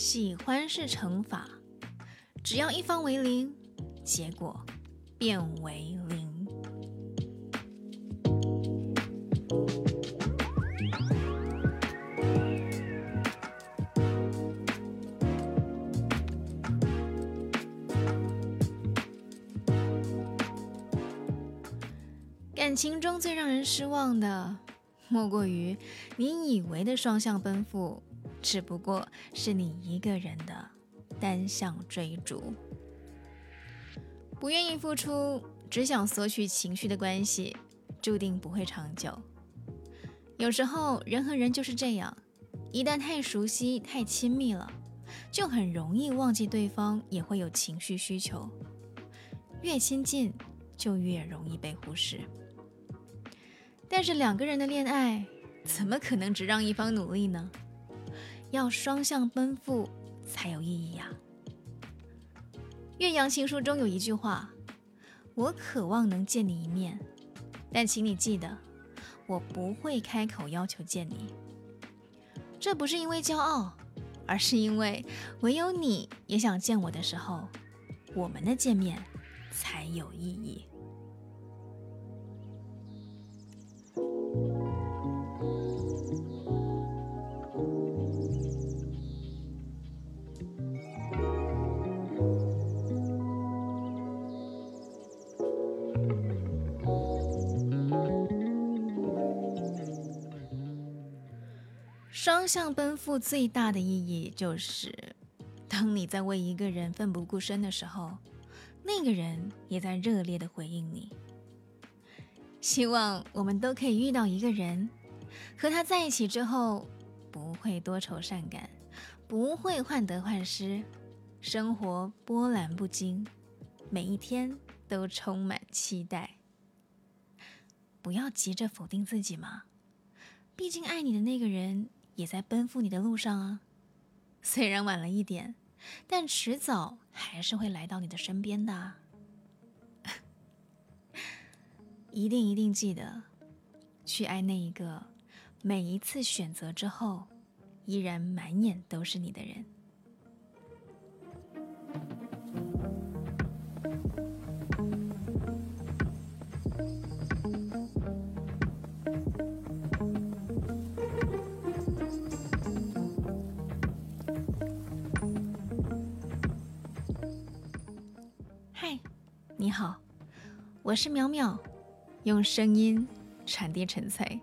喜欢是乘法，只要一方为零，结果变为零。感情中最让人失望的，莫过于你以为的双向奔赴，只不过是你一个人的单向追逐。不愿意付出，只想索取情绪的关系，注定不会长久。有时候人和人就是这样，一旦太熟悉、太亲密了，就很容易忘记对方也会有情绪需求。越亲近，就越容易被忽视。但是两个人的恋爱，怎么可能只让一方努力呢？要双向奔赴才有意义呀。《岳阳情书》中有一句话：“我渴望能见你一面，但请你记得，我不会开口要求见你。这不是因为骄傲，而是因为唯有你也想见我的时候，我们的见面才有意义。”双向奔赴最大的意义就是，当你在为一个人奋不顾身的时候，那个人也在热烈的回应你。希望我们都可以遇到一个人，和他在一起之后，不会多愁善感，不会患得患失，生活波澜不惊，每一天都充满期待。不要急着否定自己嘛，毕竟爱你的那个人。也在奔赴你的路上啊，虽然晚了一点，但迟早还是会来到你的身边的。一定一定记得，去爱那一个每一次选择之后，依然满眼都是你的人。你好，我是淼淼，用声音传递纯粹。